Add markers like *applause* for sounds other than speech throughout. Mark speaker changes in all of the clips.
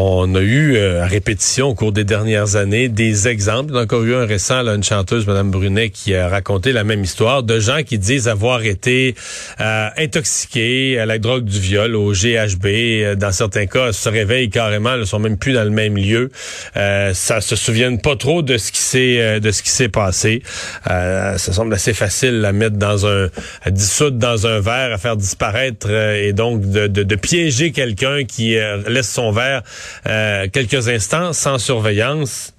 Speaker 1: On a eu euh, à répétition au cours des dernières années des exemples. Il y a encore eu un récent, là, une chanteuse, Mme Brunet, qui a raconté la même histoire de gens qui disent avoir été euh, intoxiqués à la drogue du viol, au GHB. Euh, dans certains cas, se réveillent carrément, ne sont même plus dans le même lieu. Euh, ça se souviennent pas trop de ce qui s'est de ce qui s'est passé. ça semble assez facile à mettre dans un, à dissoudre dans un verre, à faire disparaître et donc de, de, de piéger quelqu'un qui laisse son verre euh, quelques instants sans surveillance.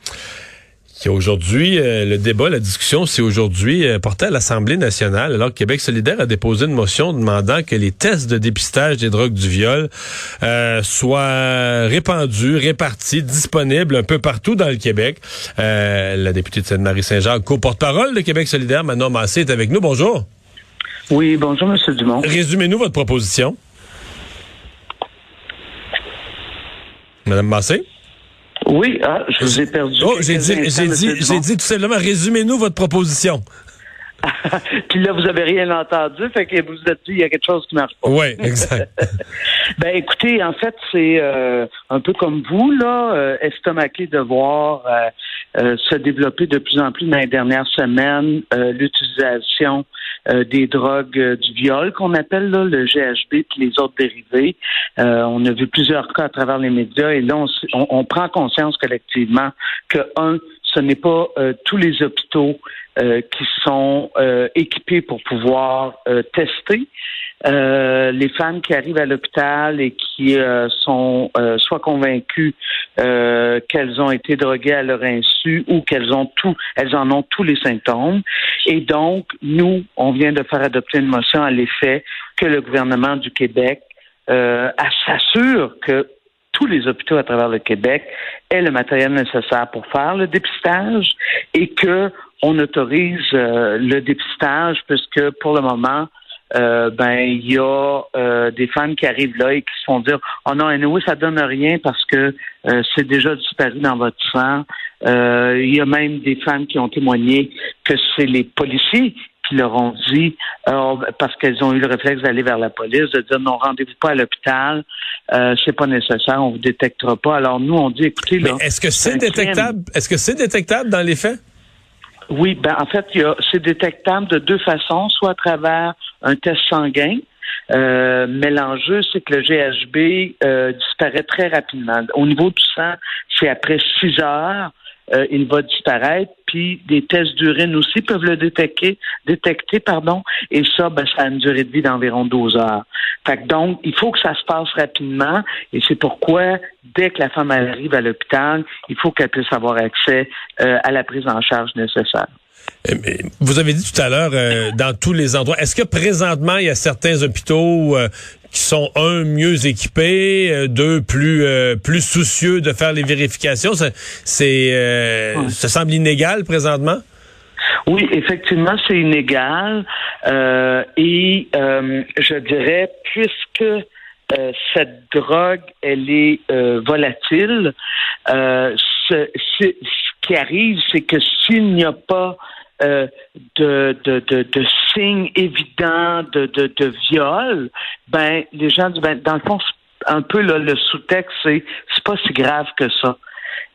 Speaker 1: Aujourd'hui, euh, le débat, la discussion, c'est aujourd'hui euh, porté à l'Assemblée nationale, alors Québec solidaire a déposé une motion demandant que les tests de dépistage des drogues du viol soient répandus, répartis, disponibles un peu partout dans le Québec. la députée de Sainte-Marie-Saint-Jacques, co-porte-parole de Québec solidaire, Manon Massé, est avec nous. Bonjour.
Speaker 2: Oui, bonjour, M. Dumont.
Speaker 1: Résumez-nous votre proposition. Madame Massé?
Speaker 2: Oui, ah, je vous ai perdu.
Speaker 1: Oh, j'ai dit, j'ai dit, j'ai dit tout simplement, résumez-nous votre proposition. *laughs*
Speaker 2: Puis là, vous avez rien entendu, fait que vous êtes dit, il y a quelque chose qui marche pas.
Speaker 1: Oui, exact. *laughs*
Speaker 2: ben, écoutez, en fait, c'est euh, un peu comme vous, là, euh, estomaqué de voir euh, se développer de plus en plus dans les dernières semaines l'utilisation des drogues du viol qu'on appelle là, le GHB et les autres dérivés. on a vu plusieurs cas à travers les médias et là, on, on prend conscience collectivement que, un, ce n'est pas tous les hôpitaux euh, qui sont euh, équipés pour pouvoir euh, tester. les femmes qui arrivent à l'hôpital et qui sont soit convaincues qu'elles ont été droguées à leur insu ou qu'elles ont tout, elles en ont tous les symptômes. Et donc, nous, on vient de faire adopter une motion à l'effet que le gouvernement du Québec s'assure que tous les hôpitaux à travers le Québec aient le matériel nécessaire pour faire le dépistage et que on autorise euh, le dépistage puisque pour le moment, euh, ben il y a euh, des femmes qui arrivent là et qui se font dire oh non oui ça donne rien parce que c'est déjà disparu dans votre sang. Il y a même des femmes qui ont témoigné que c'est les policiers qui leur ont dit parce qu'elles ont eu le réflexe d'aller vers la police de dire non rendez-vous pas à l'hôpital c'est pas nécessaire on vous détectera pas. Alors nous on dit écoutez là
Speaker 1: est-ce que c'est détectable? Est-ce que c'est détectable dans les faits?
Speaker 2: Oui, ben en fait, c'est détectable de deux façons, soit à travers un test sanguin, euh, mais l'enjeu, c'est que le GHB euh, disparaît très rapidement. Au niveau du sang, c'est après six heures, euh, il va disparaître. Puis des tests d'urine aussi peuvent le détecter, détecter, pardon. Et ça, ben, ça a une durée de vie d'environ 12 heures. Fait donc, il faut que ça se passe rapidement. Et c'est pourquoi, dès que la femme arrive à l'hôpital, il faut qu'elle puisse avoir accès euh, à la prise en charge nécessaire.
Speaker 1: Euh, vous avez dit tout à l'heure, euh, dans tous les endroits, est-ce que présentement, il y a certains hôpitaux qui sont, un, mieux équipés, deux, plus plus soucieux de faire les vérifications? C'est, Ça semble inégal présentement?
Speaker 2: Oui, effectivement, c'est inégal. et je dirais, puisque cette drogue, elle est volatile, ce, qui arrive, c'est que s'il n'y a pas euh, de, de, de, de, signes évidents de, de, de viol, ben les gens disent ben, dans le fond, un peu là, le sous-texte, c'est c'est pas si grave que ça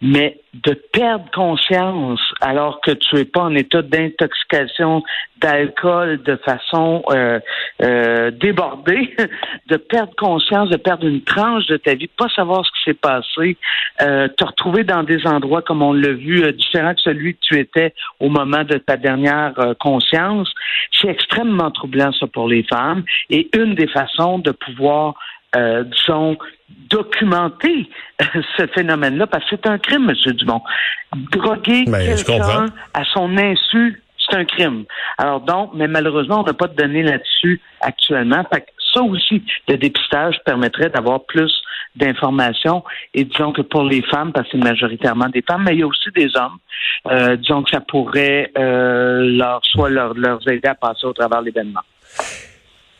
Speaker 2: mais de perdre conscience alors que tu es pas en état d'intoxication d'alcool de façon euh, euh, débordée, *laughs* de perdre conscience, de perdre une tranche de ta vie, pas savoir ce qui s'est passé, euh, te retrouver dans des endroits comme on l'a vu, euh, différents de celui que tu étais au moment de ta dernière conscience, c'est extrêmement troublant ça pour les femmes. Et une des façons de pouvoir euh, disons, documenter ce phénomène-là, parce que c'est un crime, M. Dumont. Droguer ben, quelqu'un à son insu, c'est un crime. Alors donc, mais malheureusement, on n'a pas de données là-dessus actuellement. Fait que ça aussi, le dépistage permettrait d'avoir plus d'informations. Et disons que pour les femmes, parce que c'est majoritairement des femmes, mais il y a aussi des hommes, euh, disons que ça pourrait euh, leur soit leur, leur aider à passer au travers l'événement.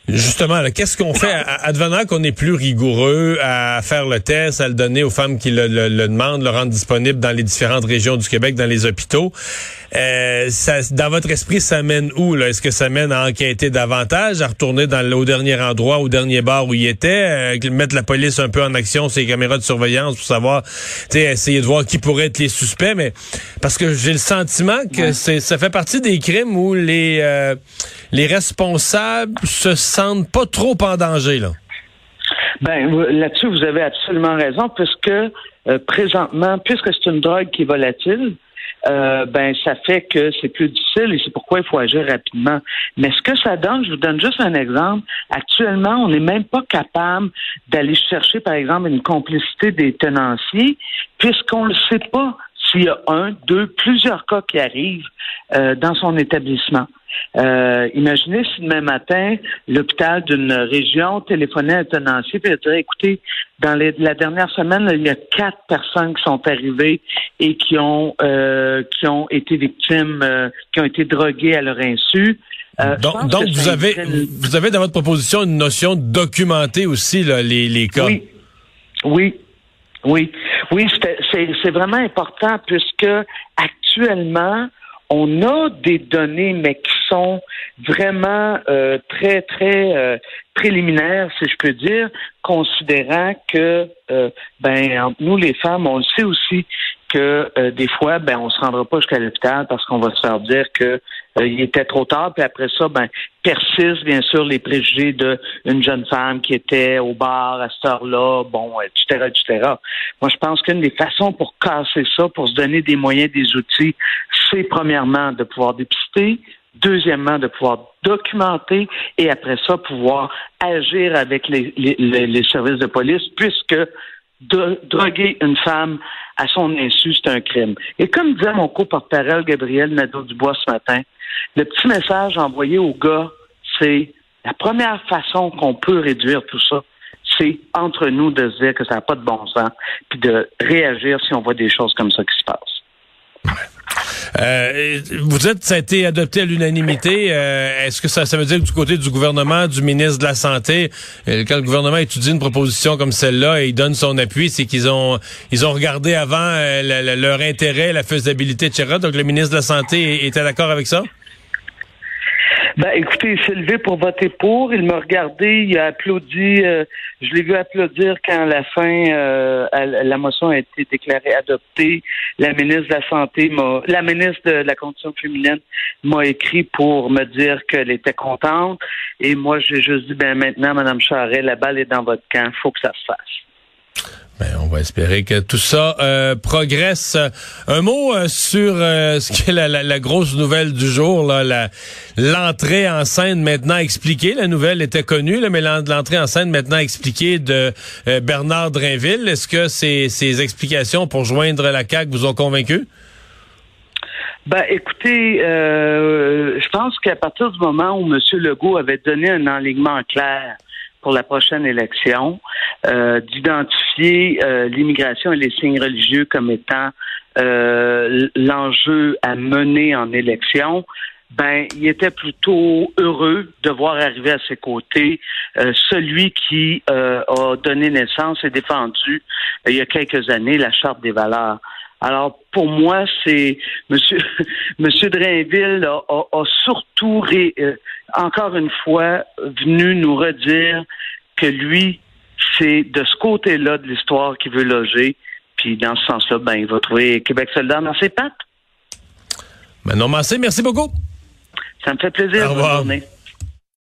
Speaker 1: Justement, qu'est-ce qu'on fait? Advenant qu'on est plus rigoureux à faire le test, à le donner aux femmes qui le, demandent, le rendre disponible dans les différentes régions du Québec, dans les hôpitaux. Euh, ça, dans votre esprit, ça mène où Est-ce que ça mène à enquêter davantage, à retourner dans au dernier endroit, au dernier bar où il était, euh, mettre la police un peu en action, ses caméras de surveillance pour savoir, essayer de voir qui pourrait être les suspects, mais parce que j'ai le sentiment que c'est ça fait partie des crimes où les euh, les responsables se sentent pas trop en danger, là.
Speaker 2: Ben, là-dessus, vous avez absolument raison, puisque euh, présentement, puisque c'est une drogue qui est volatile, euh, ben ça fait que c'est plus difficile et c'est pourquoi il faut agir rapidement. Mais ce que ça donne, je vous donne juste un exemple. Actuellement, on n'est même pas capable d'aller chercher, par exemple, une complicité des tenanciers, puisqu'on ne sait pas s'il y a un, deux, plusieurs cas qui arrivent euh, dans son établissement. Euh, imaginez si demain matin, l'hôpital d'une région téléphonait à un tenancier et dirait, écoutez, dans la dernière semaine, il y a quatre personnes qui sont arrivées et qui ont euh, qui ont été victimes, euh, qui ont été droguées à leur insu.
Speaker 1: donc, donc vous avez vous avez dans votre proposition une notion de documenter aussi les, les cas.
Speaker 2: Oui. Oui, oui, oui, c'est vraiment important puisque actuellement, on a des données, mais qui sont vraiment euh, très, très euh, préliminaires, si je peux dire, considérant que, euh, ben, nous, les femmes, on le sait aussi que euh, des fois, ben, on se rendra pas jusqu'à l'hôpital parce qu'on va se faire dire que euh, il était trop tard, puis après ça, ben, persistent bien sûr les préjugés d'une jeune femme qui était au bar à cette heure-là, bon, etc., etc. Moi, je pense qu'une des façons pour casser ça, pour se donner des moyens, des outils, c'est premièrement de pouvoir dépister, deuxièmement de pouvoir documenter et après ça pouvoir agir avec les, les, les services de police puisque droguer une femme à son insu, c'est un crime. Et comme disait mon co-porte-parole Gabriel Nadeau-Dubois ce matin, le petit message envoyé aux gars, c'est la première façon qu'on peut réduire tout ça, c'est entre nous de se dire que ça n'a pas de bon sens, puis de réagir si on voit des choses comme ça qui se passent.
Speaker 1: Euh, vous êtes, ça a été adopté à l'unanimité. Euh, est-ce que ça, ça veut dire que du côté du gouvernement, du ministre de la Santé, euh, quand le gouvernement étudie une proposition comme celle-là et il donne son appui, c'est qu'ils ont ils ont regardé avant leur intérêt, la faisabilité, etc. Donc le ministre de la Santé était d'accord avec ça?
Speaker 2: Ben, écoutez, il s'est levé pour voter pour. Il m'a regardé, il a applaudi. Euh, je l'ai vu applaudir quand à la fin euh, la motion a été déclarée adoptée. La ministre de la Santé m'a, la ministre de la Condition féminine m'a écrit pour me dire qu'elle était contente. Et moi, j'ai juste dit, ben maintenant, Madame Charret, la balle est dans votre camp. Faut que ça se fasse.
Speaker 1: Ben, on va espérer que tout ça euh, progresse. Un mot euh, sur euh, ce qui est la, grosse nouvelle du jour, l'entrée en scène maintenant expliquée. La nouvelle était connue, là, mais l'entrée en scène maintenant expliquée de Bernard Drinville. Est-ce que ces, ces explications pour joindre la CAQ vous ont convaincu?
Speaker 2: Ben, écoutez, je pense qu'à partir du moment où M. Legault avait donné un enlignement clair pour la prochaine élection, euh, d'identifier euh, l'immigration et les signes religieux comme étant euh, l'enjeu à mener en élection, ben, il était plutôt heureux de voir arriver à ses côtés celui qui a donné naissance et défendu il y a quelques années la charte des valeurs. Alors, pour moi, c'est Monsieur *laughs* Monsieur Drainville a, surtout encore une fois venu nous redire que lui, c'est de ce côté-là de l'histoire qu'il veut loger. Puis dans ce sens-là, ben, il va trouver Québec soldat dans ses pattes.
Speaker 1: Ben non, merci beaucoup.
Speaker 2: Ça me fait plaisir.
Speaker 1: Au revoir.